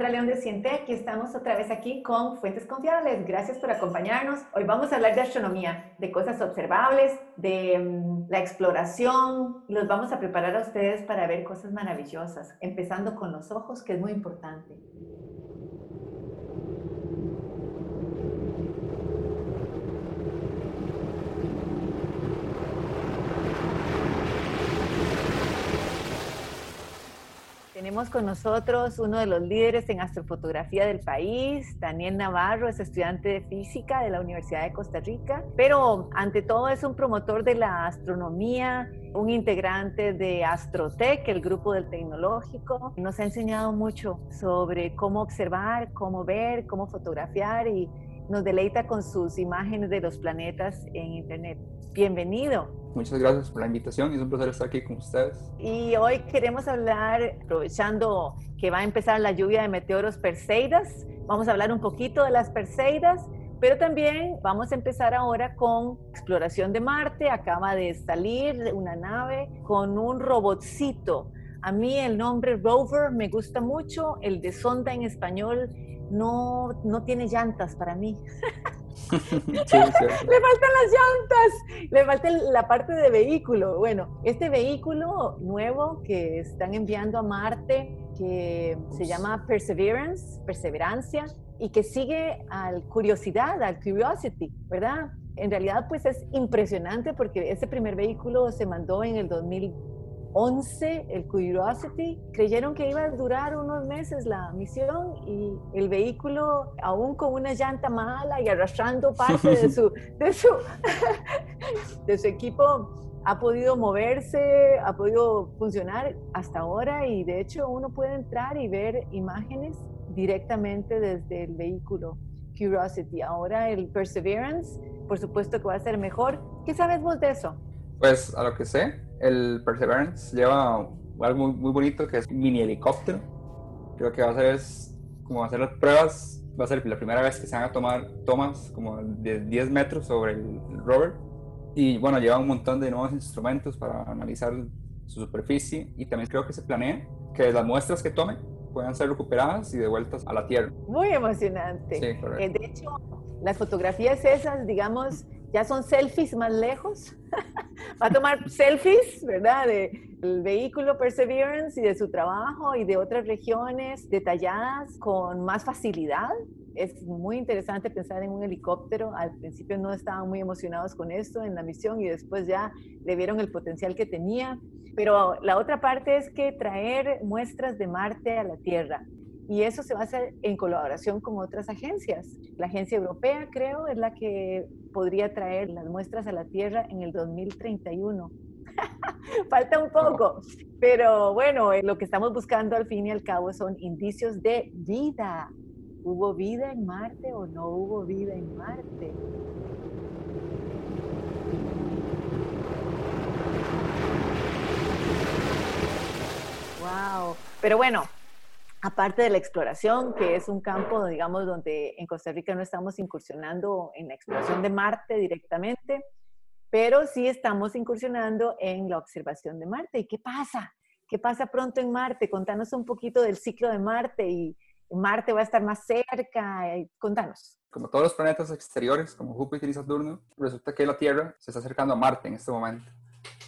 Soy Alejandra León de Cientec y estamos otra vez aquí con Fuentes Confiables. Gracias por acompañarnos. Hoy vamos a hablar de astronomía, de cosas observables, de um, la exploración. Los vamos a preparar a ustedes para ver cosas maravillosas, empezando con los ojos, que es muy importante. Tenemos con nosotros uno de los líderes en astrofotografía del país, Daniel Navarro, es estudiante de física de la Universidad de Costa Rica, pero ante todo es un promotor de la astronomía, un integrante de Astrotech, el grupo del tecnológico. Nos ha enseñado mucho sobre cómo observar, cómo ver, cómo fotografiar y nos deleita con sus imágenes de los planetas en Internet. Bienvenido. Muchas gracias por la invitación, es un placer estar aquí con ustedes. Y hoy queremos hablar, aprovechando que va a empezar la lluvia de meteoros Perseidas, vamos a hablar un poquito de las Perseidas, pero también vamos a empezar ahora con exploración de Marte. Acaba de salir una nave con un robotcito. A mí el nombre rover me gusta mucho, el de sonda en español no, no tiene llantas para mí. le faltan las llantas, le falta la parte de vehículo. Bueno, este vehículo nuevo que están enviando a Marte, que se llama Perseverance, perseverancia, y que sigue al curiosidad, al curiosity, ¿verdad? En realidad, pues es impresionante porque ese primer vehículo se mandó en el 2000 11, el Curiosity, creyeron que iba a durar unos meses la misión y el vehículo, aún con una llanta mala y arrastrando parte de su, de su, de su equipo, ha podido moverse, ha podido funcionar hasta ahora y de hecho uno puede entrar y ver imágenes directamente desde el vehículo Curiosity. Ahora el Perseverance, por supuesto que va a ser mejor. ¿Qué sabes vos de eso? Pues a lo que sé, el Perseverance lleva algo muy, bonito que es un mini helicóptero. Creo que va a ser es, como hacer las pruebas, va a ser la primera vez que se van a tomar tomas como de 10 metros sobre el, rover. Y bueno, lleva un montón de nuevos instrumentos para analizar su superficie y también creo que se planea que las muestras que tome puedan ser recuperadas y devueltas a la Tierra. Muy emocionante. Sí, correcto. Eh, de hecho, las fotografías esas, digamos, ya son selfies más lejos. A tomar selfies, ¿verdad? Del vehículo Perseverance y de su trabajo y de otras regiones detalladas con más facilidad. Es muy interesante pensar en un helicóptero. Al principio no estaban muy emocionados con esto en la misión y después ya le vieron el potencial que tenía. Pero la otra parte es que traer muestras de Marte a la Tierra y eso se va a hacer en colaboración con otras agencias. La agencia europea, creo, es la que podría traer las muestras a la Tierra en el 2031. Falta un poco, pero bueno, eh, lo que estamos buscando al fin y al cabo son indicios de vida. ¿Hubo vida en Marte o no hubo vida en Marte? Wow. Pero bueno, aparte de la exploración, que es un campo, digamos, donde en Costa Rica no estamos incursionando en la exploración de Marte directamente, pero sí estamos incursionando en la observación de Marte. ¿Y qué pasa? ¿Qué pasa pronto en Marte? Contanos un poquito del ciclo de Marte y Marte va a estar más cerca. Contanos. Como todos los planetas exteriores, como Júpiter y Saturno, resulta que la Tierra se está acercando a Marte en este momento.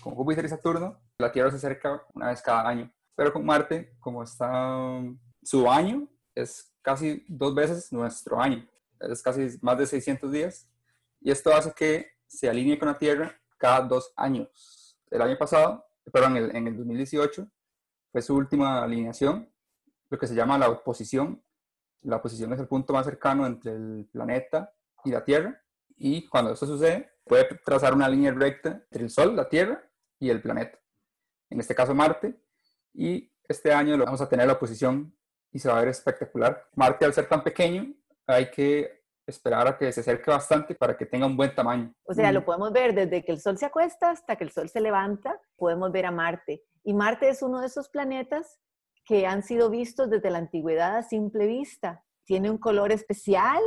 Con Júpiter y Saturno, la Tierra se acerca una vez cada año. Pero con Marte, como está su año, es casi dos veces nuestro año. Es casi más de 600 días. Y esto hace que se alinee con la Tierra cada dos años. El año pasado, perdón, en el, en el 2018, fue su última alineación, lo que se llama la oposición. La oposición es el punto más cercano entre el planeta y la Tierra. Y cuando esto sucede, puede trazar una línea recta entre el Sol, la Tierra y el planeta. En este caso Marte, y este año lo vamos a tener la oposición y se va a ver espectacular. Marte al ser tan pequeño hay que esperar a que se acerque bastante para que tenga un buen tamaño. O sea, lo podemos ver desde que el Sol se acuesta hasta que el Sol se levanta, podemos ver a Marte. Y Marte es uno de esos planetas que han sido vistos desde la antigüedad a simple vista. Tiene un color especial,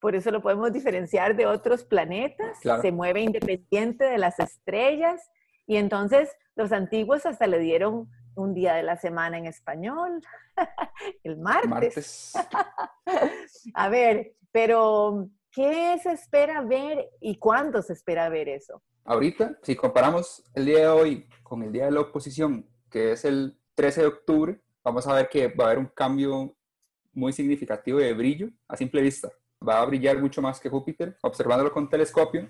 por eso lo podemos diferenciar de otros planetas. Claro. Se mueve independiente de las estrellas. Y entonces los antiguos hasta le dieron un día de la semana en español, el martes. a ver, pero ¿qué se espera ver y cuándo se espera ver eso? Ahorita, si comparamos el día de hoy con el día de la oposición, que es el 13 de octubre, vamos a ver que va a haber un cambio muy significativo de brillo a simple vista. Va a brillar mucho más que Júpiter. Observándolo con telescopio,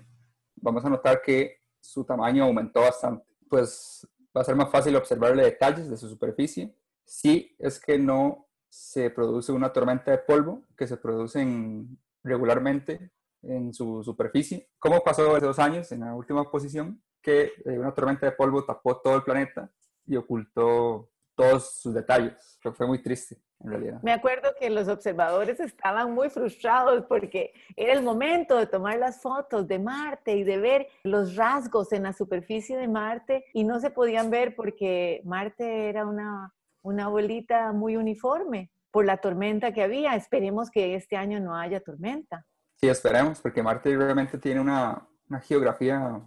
vamos a notar que su tamaño aumentó bastante. Pues va a ser más fácil observarle detalles de su superficie. Si es que no se produce una tormenta de polvo que se producen regularmente en su superficie, como pasó hace dos años en la última posición, que eh, una tormenta de polvo tapó todo el planeta y ocultó todos sus detalles. Fue, fue muy triste, en realidad. Me acuerdo que los observadores estaban muy frustrados porque era el momento de tomar las fotos de Marte y de ver los rasgos en la superficie de Marte y no se podían ver porque Marte era una, una bolita muy uniforme por la tormenta que había. Esperemos que este año no haya tormenta. Sí, esperemos, porque Marte realmente tiene una, una geografía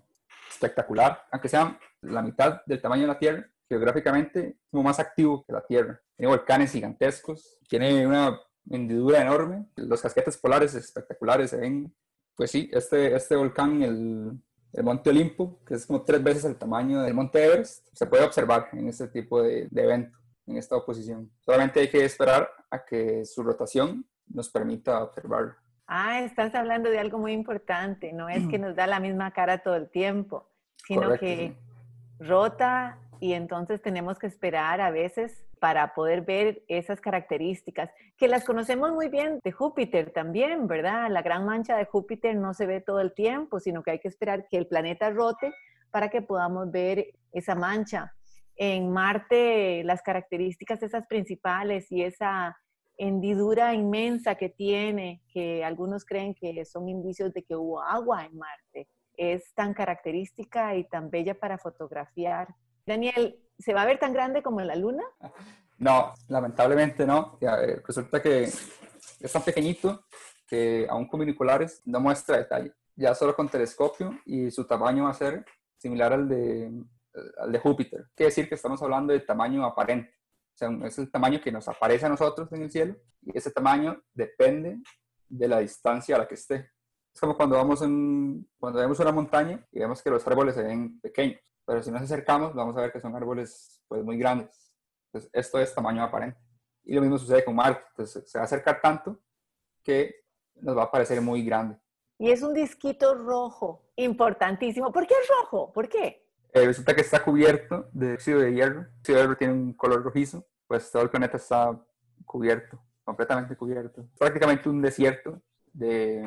espectacular, aunque sea la mitad del tamaño de la Tierra, geográficamente como más activo que la Tierra. Tiene volcanes gigantescos, tiene una hendidura enorme, los casquetes polares espectaculares se ven. Pues sí, este, este volcán, el, el Monte Olimpo, que es como tres veces el tamaño del Monte Everest, se puede observar en este tipo de, de evento, en esta oposición. Solamente hay que esperar a que su rotación nos permita observarlo. Ah, estás hablando de algo muy importante. No es que nos da la misma cara todo el tiempo, sino Correcto, que sí. rota y entonces tenemos que esperar a veces para poder ver esas características, que las conocemos muy bien de Júpiter también, ¿verdad? La gran mancha de Júpiter no se ve todo el tiempo, sino que hay que esperar que el planeta rote para que podamos ver esa mancha. En Marte, las características esas principales y esa hendidura inmensa que tiene, que algunos creen que son indicios de que hubo agua en Marte, es tan característica y tan bella para fotografiar. Daniel, ¿se va a ver tan grande como la luna? No, lamentablemente no. Eh, resulta que es tan pequeñito que aún con binoculares no muestra detalle. Ya solo con telescopio y su tamaño va a ser similar al de, al de Júpiter. Quiere decir que estamos hablando de tamaño aparente. O sea, es el tamaño que nos aparece a nosotros en el cielo y ese tamaño depende de la distancia a la que esté. Es como cuando vamos en, cuando vemos una montaña y vemos que los árboles se ven pequeños, pero si nos acercamos vamos a ver que son árboles pues muy grandes. Entonces, esto es tamaño aparente. Y lo mismo sucede con Marte. Entonces, se va a acercar tanto que nos va a parecer muy grande. Y es un disquito rojo, importantísimo. ¿Por qué es rojo? ¿Por qué? Eh, resulta que está cubierto de dióxido de hierro. El dióxido de hierro tiene un color rojizo, pues todo el planeta está cubierto, completamente cubierto. Prácticamente un desierto de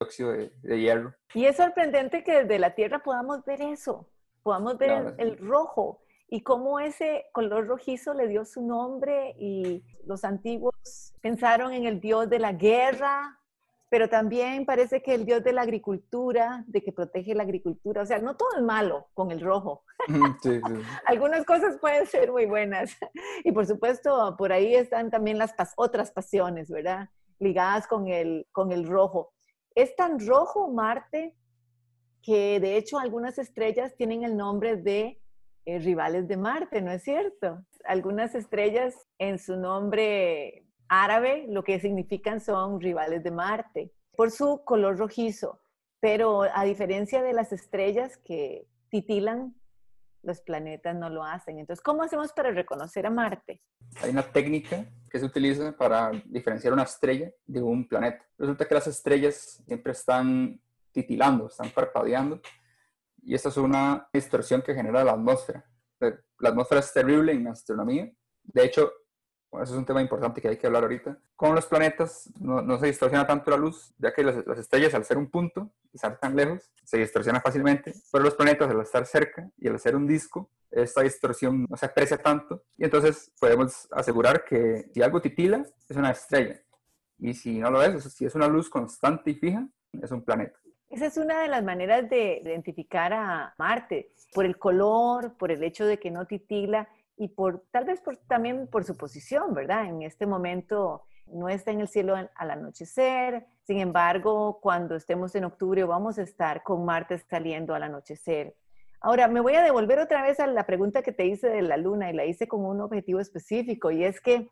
dióxido de, de hierro. Y es sorprendente que desde la Tierra podamos ver eso, podamos ver Claro, el, rojo y cómo ese color rojizo le dio su nombre y los antiguos pensaron en el dios de la guerra, pero también parece que el dios de la agricultura, de que protege la agricultura, o sea, no todo es malo con el rojo. Sí, sí. Algunas cosas pueden ser muy buenas. Y por supuesto, por ahí están también las pas- otras pasiones, ¿verdad? Ligadas con el, con el rojo. Es tan rojo Marte que de hecho algunas estrellas tienen el nombre de eh, rivales de Marte, ¿no es cierto? Algunas estrellas en su nombre árabe lo que significan son rivales de Marte por su color rojizo. Pero a diferencia de las estrellas que titilan, los planetas no lo hacen. Entonces, ¿cómo hacemos para reconocer a Marte? Hay una técnica que se utiliza para diferenciar una estrella de un planeta. Resulta que las estrellas siempre están titilando, están parpadeando, y esta es una distorsión que genera la atmósfera. La atmósfera es terrible en astronomía. De hecho, bueno, eso es un tema importante que hay que hablar ahorita. Con los planetas no, se distorsiona tanto la luz, ya que las estrellas al ser un punto y estar tan lejos se distorsiona fácilmente, pero los planetas al estar cerca y al ser un disco, esta distorsión no se aprecia tanto y entonces podemos asegurar que si algo titila es una estrella. Y si no lo es, si es una luz constante y fija, es un planeta. Esa es una de las maneras de identificar a Marte, por el color, por el hecho de que no titila y por tal vez también por su posición, ¿verdad? En este momento no está en el cielo al anochecer, sin embargo, cuando estemos en octubre vamos a estar con Marte saliendo al anochecer. Ahora, me voy a devolver otra vez a la pregunta que te hice de la luna y la hice con un objetivo específico y es que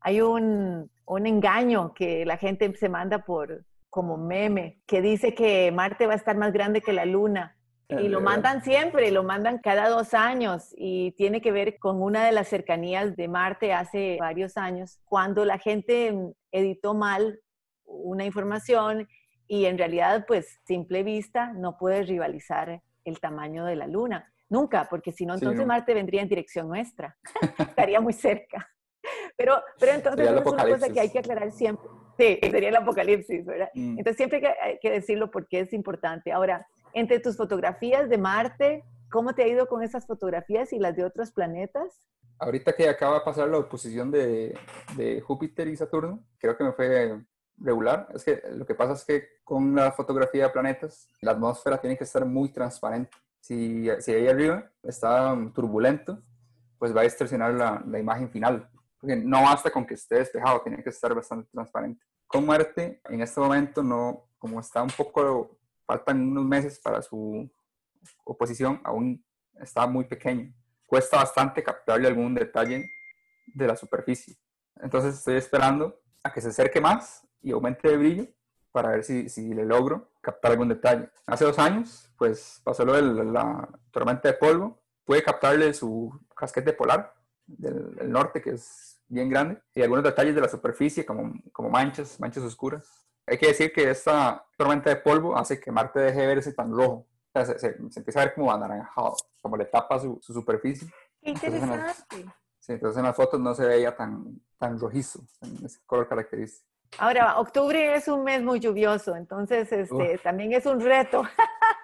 hay un, un engaño que la gente se manda por como meme que dice que Marte va a estar más grande que la luna y lo mandan siempre, lo mandan cada dos años y tiene que ver con una de las cercanías de Marte hace varios años, cuando la gente editó mal una información y en realidad, pues, simple vista, no puede rivalizar el tamaño de la Luna. Nunca, porque si no, entonces Marte vendría en dirección nuestra. Estaría muy cerca. Pero, pero entonces es una cosa que hay que aclarar siempre. Sí, sería el apocalipsis, ¿verdad? Mm. Entonces siempre hay que decirlo porque es importante. Ahora, entre tus fotografías de Marte, ¿cómo te ha ido con esas fotografías y las de otros planetas? Ahorita que acaba de pasar la oposición de, de Júpiter y Saturno, creo que me fue regular. Es que lo que pasa es que con la fotografía de planetas, la atmósfera tiene que estar muy transparente. Si, si ahí arriba está turbulento, pues va a distorsionar la, la, imagen final. Porque no basta con que esté despejado, tiene que estar bastante transparente. Con Marte, en este momento, no, como está un poco faltan unos meses para su oposición, aún está muy pequeño. Cuesta bastante captarle algún detalle de la superficie. Entonces estoy esperando a que se acerque más y aumente de brillo para ver si, si le logro captar algún detalle. Hace dos años, pues pasó lo de la, tormenta de polvo. Pude captarle su casquete polar del, norte, que es bien grande, y algunos detalles de la superficie, como, como manchas, manchas oscuras. Hay que decir que esta tormenta de polvo hace que Marte deje de verse tan rojo. O sea, se, empieza a ver como anaranjado, como le tapa su, superficie. Qué interesante. Entonces sí, entonces en las fotos no se veía tan, tan rojizo, en ese color característico. Ahora, octubre es un mes muy lluvioso, entonces este, también es un reto.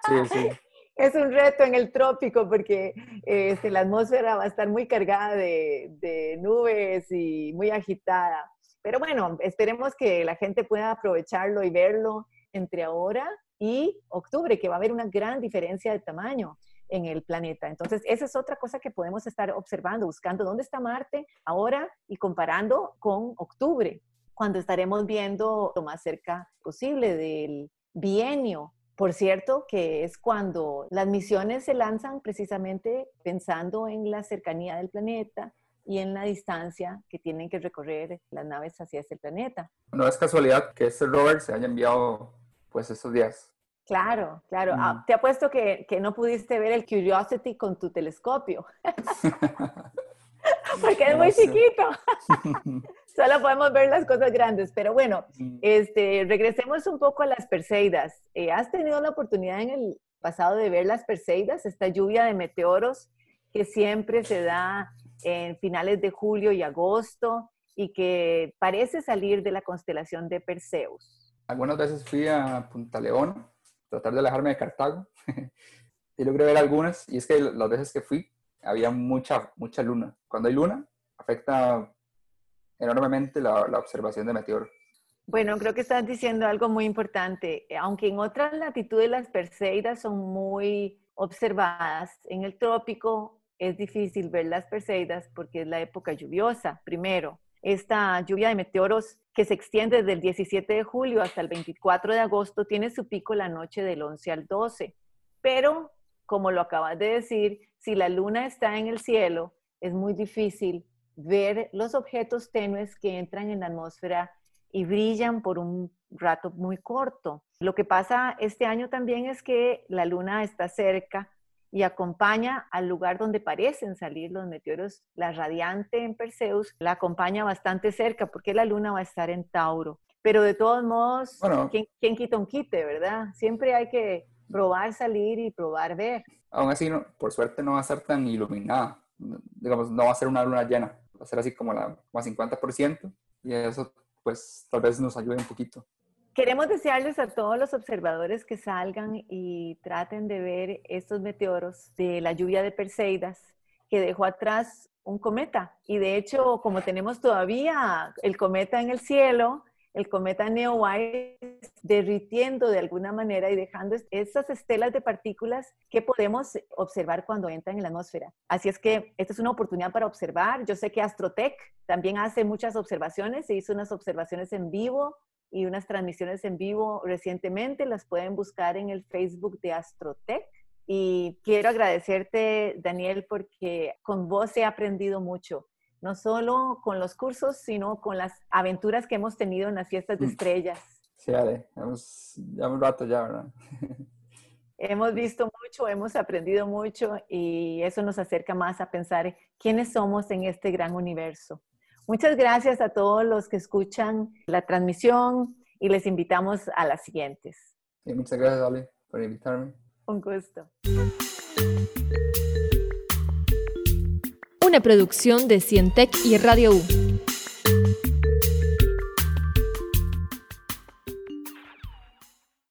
Sí, sí. es un reto en el trópico porque este, la atmósfera va a estar muy cargada de, de nubes y muy agitada. Pero bueno, esperemos que la gente pueda aprovecharlo y verlo entre ahora y octubre, que va a haber una gran diferencia de tamaño en el planeta. Entonces, esa es otra cosa que podemos estar observando, buscando dónde está Marte ahora y comparando con octubre, cuando estaremos viendo lo más cerca posible del bienio. Por cierto, que es cuando las misiones se lanzan precisamente pensando en la cercanía del planeta, y en la distancia que tienen que recorrer las naves hacia ese planeta. No es casualidad que este rover se haya enviado pues estos días. Claro, claro. Ah, mm. te apuesto que, que, no pudiste ver el Curiosity con tu telescopio. Porque es muy chiquito. Solo podemos ver las cosas grandes. Pero bueno, mm. este, regresemos un poco a las Perseidas. Eh, ¿Has tenido la oportunidad en el pasado de ver las Perseidas, esta lluvia de meteoros que siempre se da en finales de julio y agosto y que parece salir de la constelación de Perseus. Algunas veces fui a Punta León, tratar de alejarme de Cartago, y logré ver algunas, y es que las veces que fui había mucha, mucha luna. Cuando hay luna, afecta enormemente la, la observación de meteoros. Bueno, creo que estás diciendo algo muy importante. Aunque en otras latitudes las Perseidas son muy observadas, en el trópico es difícil ver las Perseidas porque es la época lluviosa, primero. Esta lluvia de meteoros que se extiende desde el 17 de julio hasta el 24 de agosto tiene su pico la noche del 11 al 12. Pero, como lo acabas de decir, si la luna está en el cielo, es muy difícil ver los objetos tenues que entran en la atmósfera y brillan por un rato muy corto. Lo que pasa este año también es que la luna está cerca y acompaña al lugar donde parecen salir los meteoros. La radiante en Perseus la acompaña bastante cerca porque la luna va a estar en Tauro. Pero de todos modos, ¿quién, quita un quite, verdad? Siempre hay que probar salir y probar ver. Aún así, por suerte no va a estar tan iluminada. Digamos, no va a ser una luna llena. Va a ser así como la como 50%. Y eso, pues, tal vez nos ayude un poquito. Queremos desearles a todos los observadores que salgan y traten de ver estos meteoros de la lluvia de Perseidas que dejó atrás un cometa. Y de hecho, como tenemos todavía el cometa en el cielo, el cometa Neowise derritiendo de alguna manera y dejando esas estelas de partículas que podemos observar cuando entran en la atmósfera. Así es que esta es una oportunidad para observar. Yo sé que Astrotech también hace muchas observaciones, se hizo unas observaciones en vivo y unas transmisiones en vivo recientemente, las pueden buscar en el Facebook de Astrotech. Y quiero agradecerte, Daniel, porque con vos he aprendido mucho no solo con los cursos, sino con las aventuras que hemos tenido en las fiestas de mm. estrellas. Sí, Ale, hemos, ya un rato ya, ¿verdad? hemos visto mucho, hemos aprendido mucho y eso nos acerca más a pensar quiénes somos en este gran universo. Muchas gracias a todos los que escuchan la transmisión y les invitamos a las siguientes. Sí, muchas gracias, Ale, por invitarme. Un gusto. Una producción de Cientec y Radio U.